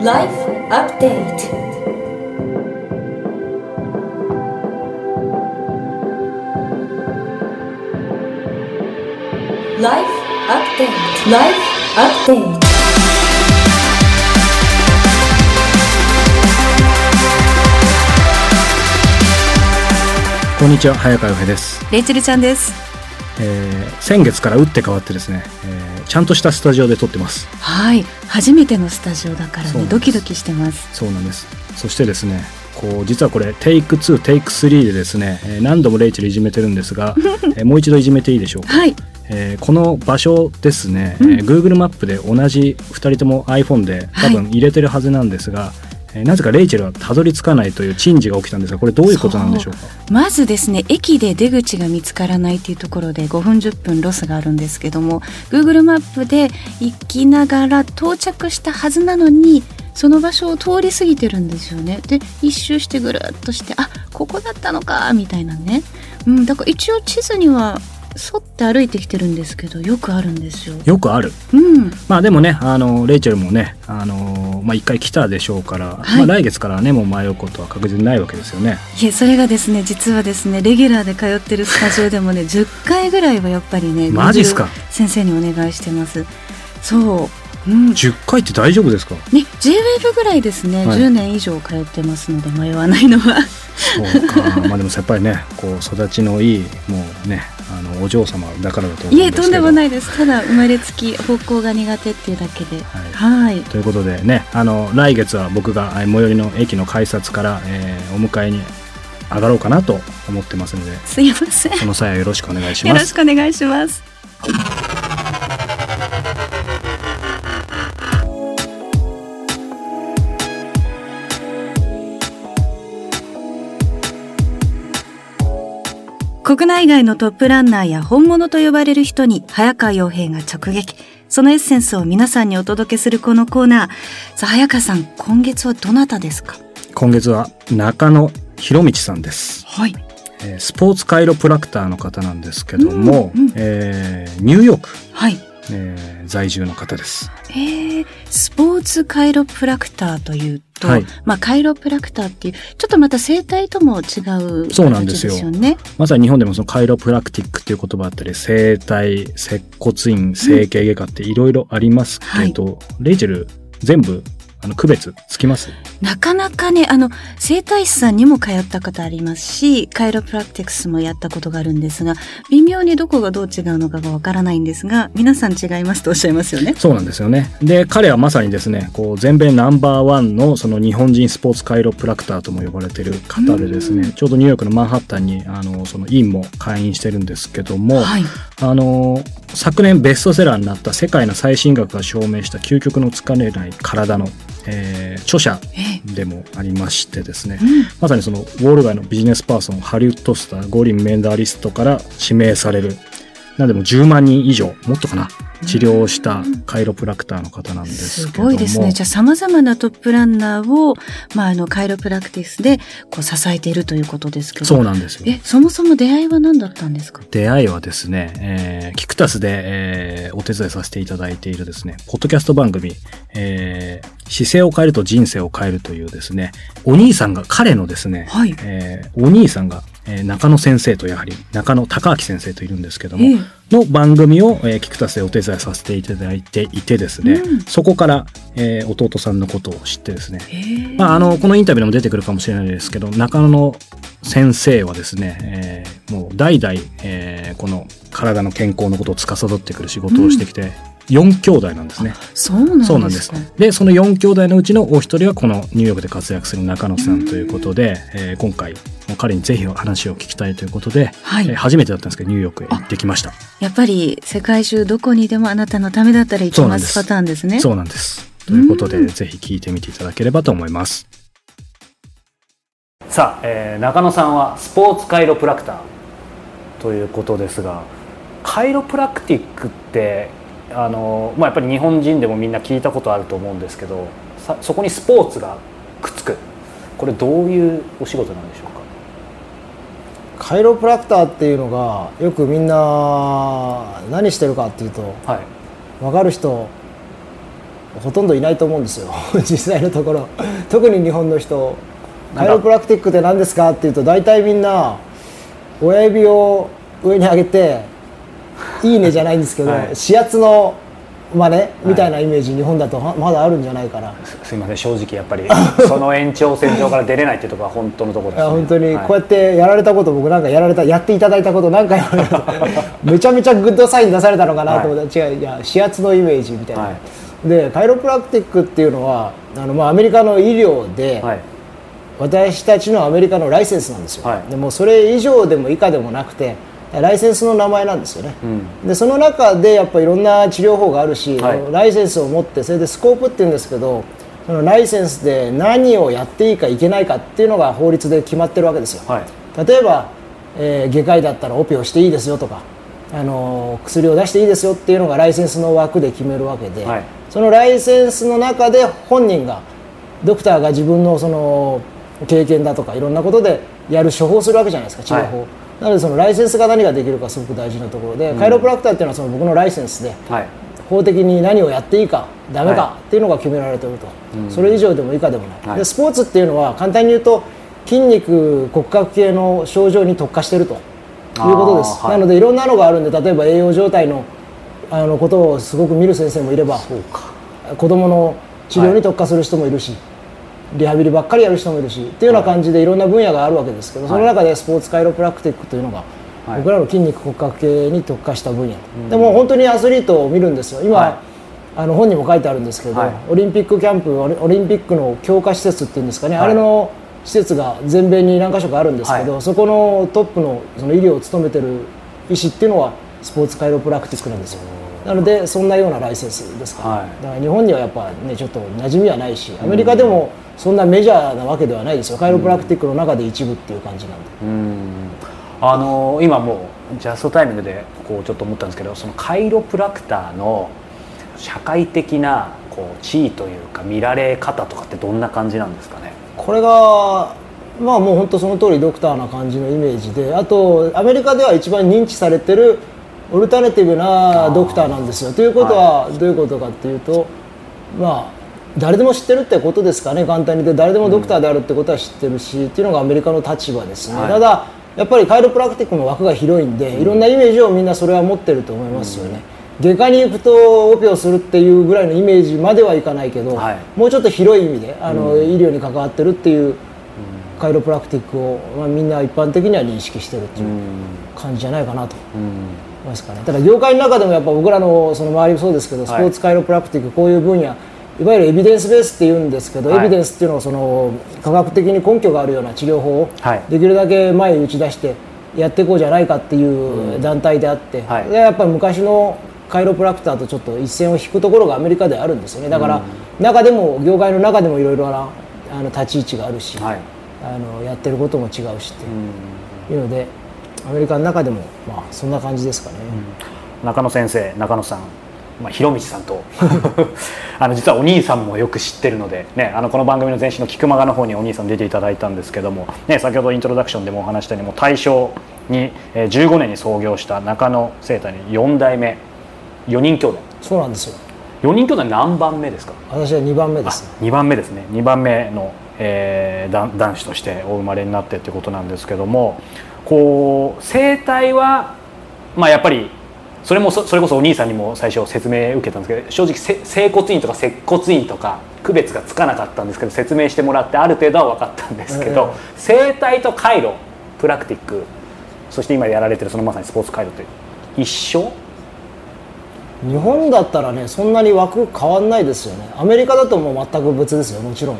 Life Update. Life Update. Life Update. こんにちは早川洋平です、レイチェルちゃんです。えー先月から打って変わってですね、えーちゃんとしたスタジオで撮ってます。はい、初めてのスタジオだからね、ドキドキしてます。そうなんです。そしてですねこう実はこれテイク2テイク3でですね、えー何度もレイチェルいじめてるんですが、えーもう一度いじめていいでしょうか、はい、えーこの場所ですね、うん。えー Google マップで同じ2人とも iPhone で多分入れてるはずなんですが、えーなぜかレイチェルはたどり着かないという珍事が起きたんですがこれどういうことなんでしょうか？まずですね、駅で出口が見つからないというところで5分10分ロスがあるんですけども、Google マップで行きながら到着したはずなのに、その場所を通り過ぎてるんですよね。で、一周してぐるっとして、あ、ここだったのか、みたいなね。うん、だから一応地図には沿って歩いてきてるんですけど、よくあるんですよ。よくあるうん、まあでもねあのレイチェルもねあのまあ一回来たでしょうから、はい。まあ、来月からはねもう迷うことは確実にないわけですよね。いえそれがですね実はですねレギュラーで通ってるスタジオでもね10回ぐらいはやっぱりねマジっすか？先生にお願いしてます。そううん。ね10回って大丈夫ですか？JWAVE ぐらいですね、はい。10年以上通ってますので迷わないのは。そうか。まあでもやっぱりねこう育ちのいいもうねあのお嬢様だからだと思うんですけど。いえとんでもないいです。ただ生まれつき方向が苦手っていうだけで。はい。はい。ということでねあの来月は僕がえー最寄りの駅の改札から、えーお迎えに上がろうかなと思ってますので。すいません。その際はよろしくお願いしよろしますくお願いします国内外のトップランナーや本物と呼ばれる人に早川洋平が直撃。そのエッセンスを皆さんにお届けするこのコーナー。さあ、早川さん、今月はどなたですか？今月は中野博道さんですはい。えースポーツカイロプラクターの方なんですけども、うんうんえーニューヨーク、はい。えー在住の方です。えー、スポーツカイロプラクターというと、はい。まあカイロプラクターっていう、ちょっとまた生態とも違うそうなんですよ。まさに日本でもそのカイロプラクティックっていう言葉あったり、生体、接骨院、整形外科っていろいろありますけど、レイチェル全部あの区別つきます？なかなかね、あの、整体師さんにも通ったことありますし、カイロプラクティクスもやったことがあるんですが、微妙にどこがどう違うのかがわからないんですが、皆さん違いますとおっしゃいますよね。そうなんですよね。で、彼はまさにですね、こう全米ナンバーワンのその日本人スポーツカイロプラクターとも呼ばれてる方でですね、ちょうどニューヨークのマンハッタンにあのその院も会員してるんですけども、はい。あの昨年ベストセラーになった世界の最新学が証明した究極の疲れない体の、えー著者えでもありましてですね、うん。まさにそのウォール街のビジネスパーソンハリウッドスター五輪メダリストから指名される。なんでも10万人以上もっとかな治療をしたカイロプラクターの方なんですすけども。ごいですね。じゃあ様々なトップランナーを、まあ、あの、カイロプラクティスでこう支えているということですけど。そうなんですよ。え、そもそも出会いは何だったんですか？出会いはですね、えーキクタスで、えーお手伝いさせていただいているですね、ポッドキャスト番組、えー姿勢を変えると人生を変えるというですね、お兄さんが、彼のですね、はい。えーお兄さんが、えー中野先生とやはり、中野隆明先生といるんですけども、ええ。の番組を、えー、キクタスでお手伝いさせていただいていてですね、うん。そこから、えー弟さんのことを知ってですね、え。まあ、あの、このインタビューでも出てくるかもしれないですけど、中野先生はですね、えーもう代々、えーこの体の健康のことを司ってくる仕事をしてきて、4兄弟なんですね。そうなんですかそうなんです。で、その4兄弟のうちのお一人はこのニューヨークで活躍する中野さんということで、えー今回、もう彼にぜひお話を聞きたいということで、はいえー初めてだったんですけど、ニューヨークへ行ってきました。やっぱり世界中どこにでもあなたのためだったら行きますすパターンですね。そうなんです。ということで、うんぜひ聞いてみていただければと思います。さあ、えー中野さんはスポーツカイロプラクターということですがカイロプラクティックってあの、まあ、やっぱり日本人でもみんな聞いたことあると思うんですけどさそこにスポーツがくっつく。これどういうお仕事なんでしょうか？カイロプラクターっていうのがよくみんな何してるかっていうとはい。分かる人ほとんどいないと思うんですよ。実際のところ。特に日本の人。カイロプラクティックって何ですかっていうと大体みんな親指を上に上げて「いいね」じゃないんですけど、はい。指圧の真似みたいなイメージ、日本だとはまだあるんじゃないかな。すすいません正直やっぱり その延長線上から出れないっていうところは本当のところです、ね、いや本当にはい。こうやってやられたこと、僕なんかやられたやっていただいたこと何回もあるめちゃめちゃグッドサイン出されたのかなと思った。ら、違ういや指圧のイメージみたいな、はでカイロプラクティックっていうのはあの、まあ、アメリカの医療で、はい。私たちのアメリカのライセンスなんですよ、はい。でもそれ以上でも以下でもなくてライセンスの名前なんですよね、うん。でその中でやっぱいろんな治療法があるし、はい。ライセンスを持ってそれでスコープっていうんですけどそのライセンスで何をやっていいかいけないかっていうのが法律で決まってるわけですよ、はい。例えば、えー外科医だったらオペをしていいですよとか、あのー薬を出していいですよっていうのがライセンスの枠で決めるわけで、はい。そのライセンスの中で本人がドクターが自分のその経験だとかいろんなことでやる処方するわけじゃないですか治療法、はいなのでそのライセンスが何ができるかすごく大事なところで、カイロプラクターっていうのはその僕のライセンスではい。法的に何をやっていいかダメはかっていうのが決められていると、それ以上でも以下でもない、はい。でスポーツっていうのは簡単に言うと筋肉骨格系の症状に特化していると。いうことです、なのでいろんなのがあるんで例えば栄養状態のあのことをすごく見る先生もいれば子どもの治療に特化する人もいるし、リハビリばっかりやる人もいるしっていうような感じでいろんな分野があるわけですけど、その中でスポーツカイロプラクティックというのが、はい。僕らの筋肉骨格系に特化した分野、でも本当にアスリートを見るんですよ。今、はい。あの本にも書いてあるんですけど、はい。オリンピックキャンプオリンピックの強化施設っていうんですかね、はい。あれの施設が全米に何か所かあるんですけど、はそこのトップのその医療を務めてる医師っていうのはスポーツカイロプラクティックなんですよ。なのでそんなようなライセンスですか。ら、はい。だから日本にはやっぱねちょっと馴染みはないしアメリカでもそんなメジャーなわけではないですよ。カイロプラクティックの中で一部っていう感じなんで、うん。あの今もうジャストタイミングでこうちょっと思ったんですけどそのカイロプラクターの社会的なこう地位というか見られ方とかってどんな感じなんですかね？これがまあもう本当その通りドクターな感じのイメージであとアメリカでは一番認知されてるオルタネティブなドクターなんですよ。ということはどういうことかっていうとまあ誰でも知ってるってことですかね簡単に言って誰でもドクターであるってことは知ってるし、っていうのがアメリカの立場ですね、はい。ただやっぱりカイロプラクティックの枠が広いんで、いろんなイメージをみんなそれは持ってると思いますよね、外科に行くとオペをするっていうぐらいのイメージまではいかないけど、はい。もうちょっと広い意味であの、医療に関わってるっていうカイロプラクティックを、まあ、みんな一般的には認識してるっていう感じじゃないかなと思いますかね。ただ業界の中でもやっぱ僕らのその周りもそうですけどスポーツカイロプラクティックこういう分野いわゆるエビデンスベースって言うんですけど、はい。エビデンスっていうのはその科学的に根拠があるような治療法をはい。できるだけ前に打ち出してやっていこうじゃないかっていう団体であって、はい。でやっぱり昔のカイロプラクターとちょっと一線を引くところがアメリカであるんですよね。だから中でも業界の中でもいろいろなあの立ち位置があるし、はい。あのやってることも違うしっていうのでアメリカの中でもまあそんな感じですかね。中野先生中野さん、まあ、広道さんと。あの実はお兄さんもよく知ってるので、ね、あのこの番組の前身の菊間がの方にお兄さん出ていただいたんですけども、ね、先ほどイントロダクションでもお話したようにもう大正に、えー15年に創業した中野生態に4代目4人兄弟。そうなんですよ。4人兄弟何番目ですか？私は2番目です。ね2番目ですね。2番目の、えー男男子としてお生まれになってってことなんですけどもこう生態はまあやっぱりそれもそそれこそお兄さんにも最初説明受けたんですけど正直せ整骨院とか接骨院とか区別がつかなかったんですけど説明してもらってある程度は分かったんですけど、え生態と回路プラクティックそして今やられてるそのまさにスポーツ回路って一緒？日本だったらねそんなに枠変わんないですよね。アメリカだともう全く別ですよもちろん。っ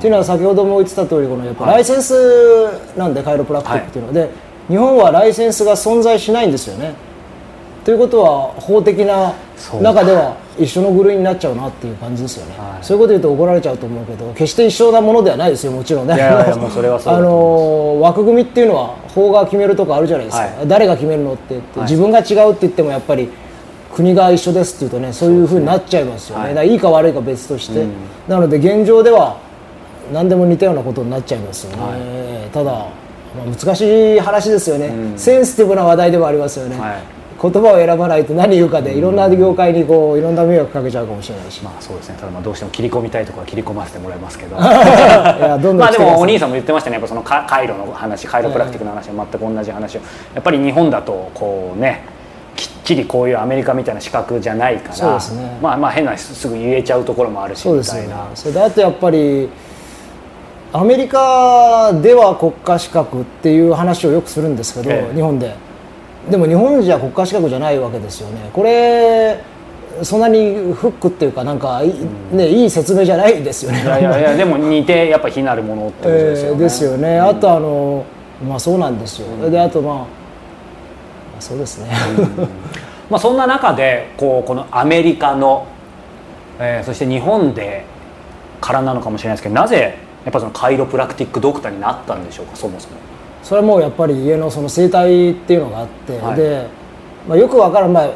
ていうのは先ほども言ってた通りこのやっぱはい。ライセンスなんでカイロプラクティックっていうので、日本はライセンスが存在しないんですよねということは法的な中では一緒の部類になっちゃうなっていう感じですよね、はい。そういうこと言うと怒られちゃうと思うけど決して一緒なものではないですよもちろんね。あの枠組みっていうのは法が決めるとこあるじゃないですか、はい。誰が決めるのって言って、はい。自分が違うって言ってもやっぱり国が一緒ですっていうとねそういうふうになっちゃいますよね。はい。いいか悪いか別として、うん。なので現状では何でも似たようなことになっちゃいますよね、はい。ただ、まあ、難しい話ですよね、うん。センシティブな話題でもありますよね、はい言葉を選ばないと何言うかでいろんな業界にこういろんな迷惑かけちゃうかもしれないし、まあそうですね。ただまあどうしても切り込みたいところは切り込ませてもらいますけど。いやどんどんまあでもお兄さんも言ってましたね。やっぱそのカカイロの話カイロプラクティックの話は全く同じ話を。やっぱり日本だとこうねきっちりこういうアメリカみたいな資格じゃないからそうですね。まあまあ変なすぐ言えちゃうところもあるしそうですよね。みたいな。それであとやっぱりアメリカでは国家資格っていう話をよくするんですけど、ええ。日本ででも日本じゃ国家資格じゃないわけですよね。これそんなにフックっていうかなんかい,、ね、いい説明じゃないですよね。いやいやいやでも似てやっぱ非なるものってことですよね。えーですよね、あとあのまあそうなんですよ、であとまあまあそうですね、まあそんな中でこうこのアメリカの、えーそして日本でからなのかもしれないですけどなぜやっぱそのカイロプラクティックドクターになったんでしょうかそもそも。それはもうやっぱり家のその生態っていうのがあって、はい。で、まあ、よくわからん、まあ、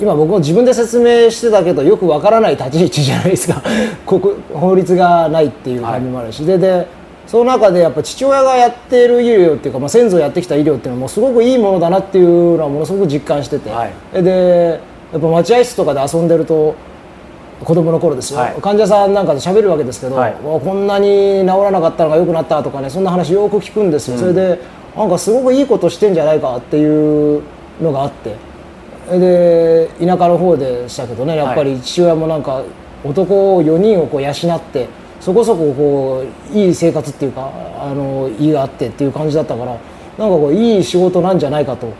今僕も自分で説明してたけどよくわからない立ち位置じゃないですか。ここ法律がないっていう感じもあるし、ででその中でやっぱ父親がやっている医療っていうか、まあ、先祖やってきた医療っていうのはもうすごくいいものだなっていうのはものすごく実感してて、はい。でやっぱ待合室とかで遊んでると子供の頃ですよ、はい。患者さんなんかで喋るわけですけど、はい。わこんなに治らなかったのが良くなったとかねそんな話よく聞くんですよ、それでなんかすごくいいことしてんじゃないかっていうのがあって。で田舎の方でしたけどねやっぱり父親もなんか男4人をこう養ってそこそここういい生活っていうかあの家があってっていう感じだったからなんかこういい仕事なんじゃないかと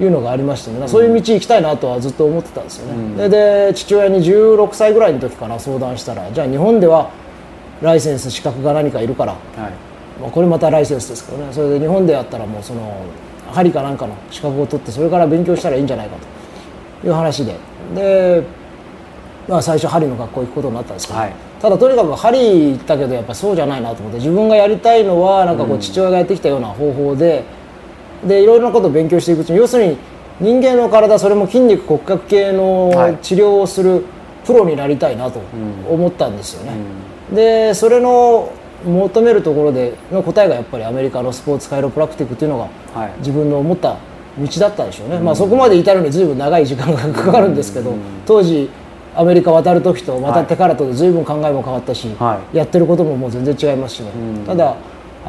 いうのがありましてね、そういう道行きたいなとはずっと思ってたんですよね、でで父親に16歳ぐらいの時から相談したらじゃあ日本ではライセンス資格が何かいるからはい。まあ、これまたライセンスですけどね。それで日本でやったらもうその針かなんかの資格を取ってそれから勉強したらいいんじゃないかと。いう話で。で、まあ、最初針の学校行くことになったんですけど、はい。ただとにかく針行ったけどやっぱそうじゃないなと思って自分がやりたいのはなんかこう父親がやってきたような方法で、でいろいろなことを勉強していくうちに要するに人間の体それも筋肉骨格系のはい。治療をするプロになりたいなと思ったんですよね。でそれの求めるところでの答えがやっぱりアメリカのスポーツカイロプラクティックっていうのがはい。自分の思った道だったでしょうね、まあ、そこまで至るのに随分長い時間がかかるんですけど、当時アメリカ渡る時とまた手からとで随分考えも変わったし、はやってることももう全然違いますしね、ただ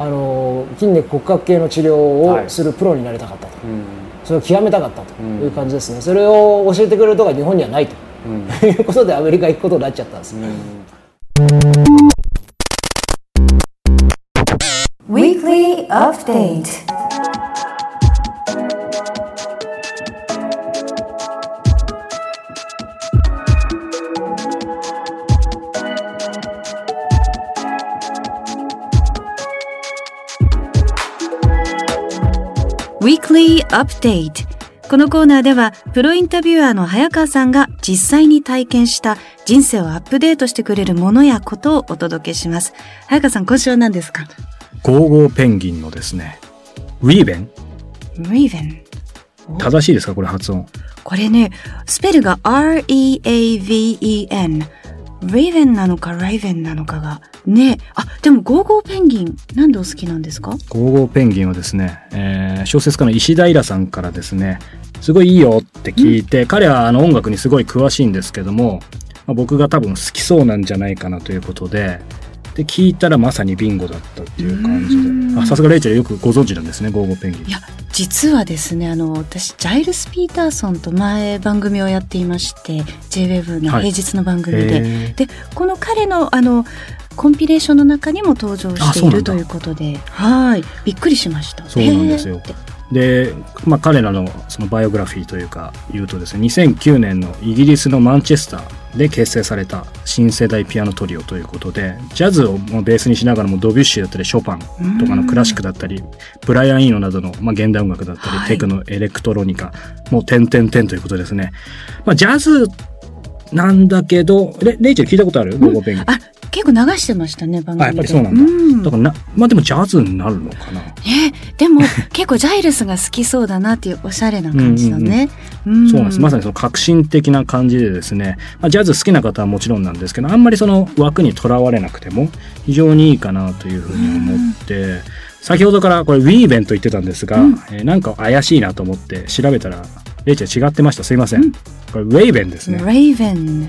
あの筋肉骨格系の治療をするプロになりたかったと、それを極めたかったという感じですね。それを教えてくれるとこが日本にはないと、いうことでアメリカ行くことになっちゃったんです、Weekly Update Weekly Update このコーナーではプロインタビュアーの早川さんが実際に体験した人生をアップデートしてくれるものやことをお届けします。早川さん今週は何ですか？ゴーゴーペンギンのですね。ウィーベン Raven 正しいですかこれ発音。これねスペルが R-E-A-V-E-N Raven なのか Raven なのかがね。あでもゴーゴーペンギンなんでお好きなんですか？ゴーゴーペンギンはですね、えー小説家の石平さんからですねすごいいいよって聞いて、彼はあの音楽にすごい詳しいんですけども、まあ僕が多分好きそうなんじゃないかなということでで聞いたらまさにビンゴだったっていう感じで。あさすがレイチェルよくご存知なんですねゴーゴーペンギン。いや実はですねあの私ジャイルス・ピーターソンと前番組をやっていまして JWEB のはい。平日の番組で、へー。でこの彼のあのコンピレーションの中にも登場しているということで。はい。びっくりしました。そうなんですよ。で、まあ、彼らのそのバイオグラフィーというか言うとですね2009年のイギリスのマンチェスターで結成された新世代ピアノトリオということでジャズをもうベースにしながらもドビュッシーだったりショパンとかのクラシックだったりブライアン・イーノなどの、まあ、現代音楽だったり、はい。テクノエレクトロニカもう点々点ということですね、まあ、ジャズなんだけどレレイチェル聞いたことある？ゴーゴーペンギン、あ結構流してましたね番組であやっぱりそうなんだ、ん。だからなまあでもジャズになるのかな。えでも結構ジャイルスが好きそうだなっていうおしゃれな感じのね。うんそうなんです。まさにその革新的な感じでですね、まあ、ジャズ好きな方はもちろんなんですけど、あんまりその枠にとらわれなくても非常にいいかなというふうに思って、先ほどからこれウィーベンと言ってたんですが、えーなんか怪しいなと思って調べたら、レイチェル違ってました。すいません、これウェイベンですね。レイベン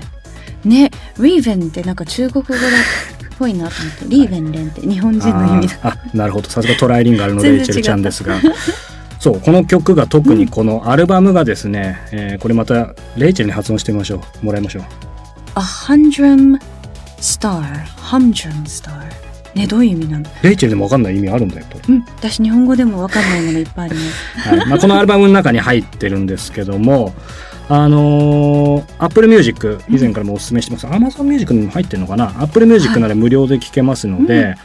ねレイベンってなんか中国語っぽいなと思って。リーベンレンって日本人の意味だ。なるほど。さすがトライリンガルのレイチェルちゃんですが。そうこの曲が特にこのアルバムがですね、えーこれまたレイチェルに発音してみましょう。もらいましょう。A hundred star hundred star ねどういう意味なのレイチェルでも分かんない意味あるんだよと、うん私日本語でもわかんないものいっぱいあります。はい。まあ、このアルバムの中に入ってるんですけどもあのー、Apple Music 以前からもお勧めしてます、Amazon Music にも入ってるのかな？Apple Music なら無料で聴けますので、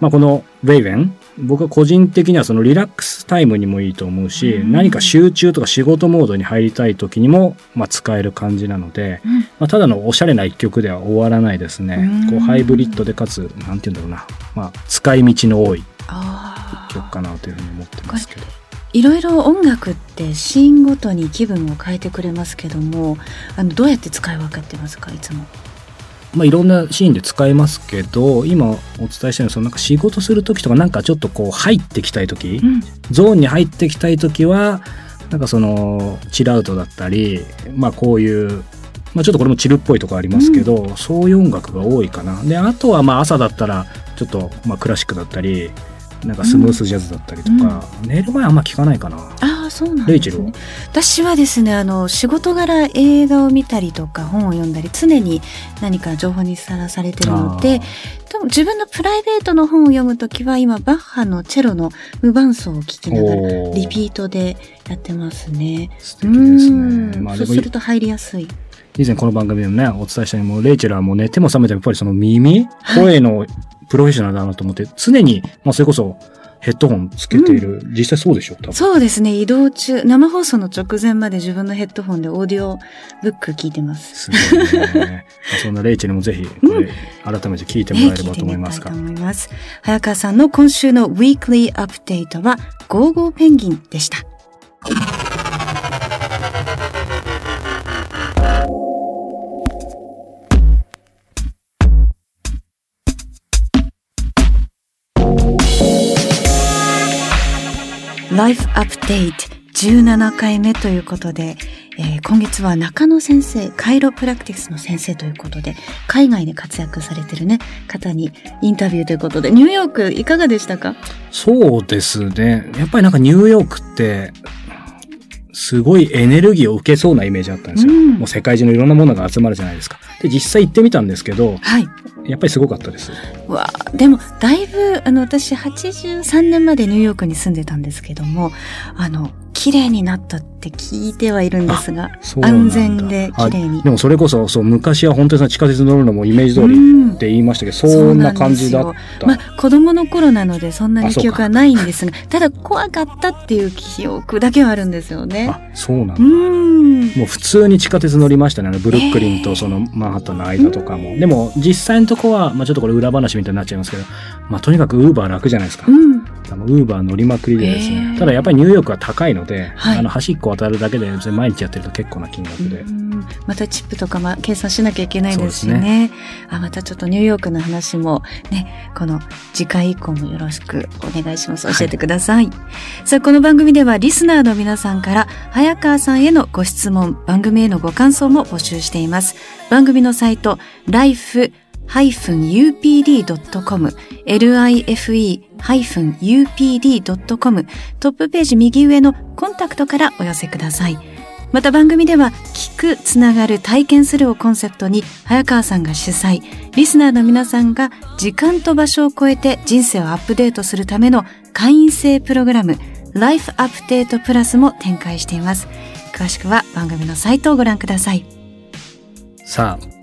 まあ、この「レイベン僕は個人的にはそのリラックスタイムにもいいと思うし、うん。何か集中とか仕事モードに入りたい時にも、まあ、使える感じなので、うん。まあ、ただのおしゃれな一曲では終わらないですね、うん。こうハイブリッドでかつなんて言うんだろうな、まあ、使い道の多いあ曲かなというふうに思ってますけど。いろいろ音楽ってシーンごとに気分を変えてくれますけどもあのどうやって使い分けてますかいつも？まあ、いろんなシーンで使えますけど今お伝えしたようにそのなんか仕事する時とかなんかちょっとこう入ってきたい時、うん。ゾーンに入ってきたい時はなんかそのチルアウトだったりまあこういう、まあ、ちょっとこれもチルっぽいとこありますけど、そういう音楽が多いかな。であとはまあ朝だったらちょっとまあクラシックだったりなんかスムースジャズだったりとか、寝る前あんま聞かないかな。ああそうなんレイチェルは？ですね私はですねあの仕事柄映画を見たりとか本を読んだり常に何か情報にさらされてるので多分自分のプライベートの本を読むときは今バッハのチェロの無伴奏を聴きながらリピートでやってますね。素敵ですうんね。まあそうすると入りやすい。以前この番組でもね、お伝えしたように、もうレイチェルはもう寝ても覚めてもやっぱりその耳、声のプロフェッショナルだなと思って、常に、まあそれこそヘッドホンつけている。実際そうでしょ？多分。そうですね移動中生放送の直前まで自分のヘッドホンでオーディオブック聞いてます。すごいね。まあそんなレイチェルもぜひ、これ、改めて聞いてもらえればと思いますが。聞いてみたいと思います。早川さんの今週のウィークリーアップデートは、ゴーゴーペンギンでした。Life Update 17回目ということで、えー今月は中野先生、カイロプラクティクスの先生ということで、海外で活躍されてるね、方にインタビューということで、ニューヨークいかがでしたか？そうですね。やっぱりなんかニューヨークって、すごいエネルギーを受けそうなイメージあったんですよ。うんもう世界中のいろんなものが集まるじゃないですか。で、実際行ってみたんですけど、はい。やっぱりすごかったです。わでも、だいぶ、あの、私、83年までニューヨークに住んでたんですけども、あの、綺麗になったって聞いてはいるんですが、安全で綺麗にはい。でもそれこそ、そう、昔は本当に地下鉄乗るのもイメージ通りうんって言いましたけど、そんな感じだった。まあ、子供の頃なのでそんなに記憶はないんですが、ただ怖かったっていう記憶だけはあるんですよね。あ、そうなんだう。ん。もう普通に地下鉄乗りましたね。あのブルックリンとそのマンハッタンの間とかも。でも実際のとこは、まあちょっとこれ裏話みたいになっちゃいますけど、まあとにかくウーバー楽じゃないですか。うん。あのウーバー乗りまくりでですへね。ー。ただやっぱりニューヨークは高いので、はい。あの端っこ渡るだけで毎日やってると結構な金額で。うん。またチップとかま計算しなきゃいけないですしね。そうですあまたちょっとニューヨークの話もねこの次回以降もよろしくお願いします。教えてください、さあこの番組ではリスナーの皆さんから早川さんへのご質問番組へのご感想も募集しています。番組のサイト life upd.com life-upd.com トップページ右上のコンタクトからお寄せください。また番組では聞くつながる体験するをコンセプトに早川さんが主催。リスナーの皆さんが時間と場所を超えて人生をアップデートするための会員制プログラムライフアップデートプラスも展開しています。詳しくは番組のサイトをご覧ください。さあ、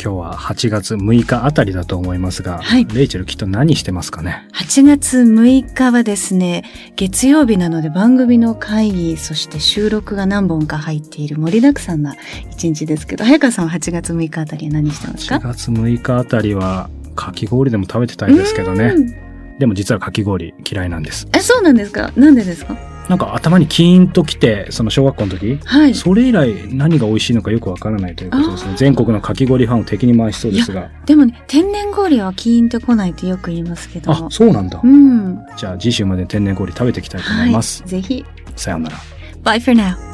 今日は8月6日あたりだと思いますが、はい。レイチェルきっと何してますかね？8月6日はですね、月曜日なので番組の会議、そして収録が何本か入っている盛りだくさんな一日ですけど、早川さんは8月6日あたりは何してます8か月6日あたりはかき氷でも食べてたいですけどね。うん。でも実はかき氷嫌いなんです。え、そうなんですか？なんでですか？なんか頭にキーンときて、その小学校の時、はい。それ以来何が美味しいのかよくわからないということですね。全国のかき氷ファンを敵に回しそうですが。でもね、天然氷はキーンと来ないってよく言いますけどあ、そうなんだう。ん。じゃあ次週まで天然氷食べていきたいと思います。はい。ぜひ。さようなら。Bye for now.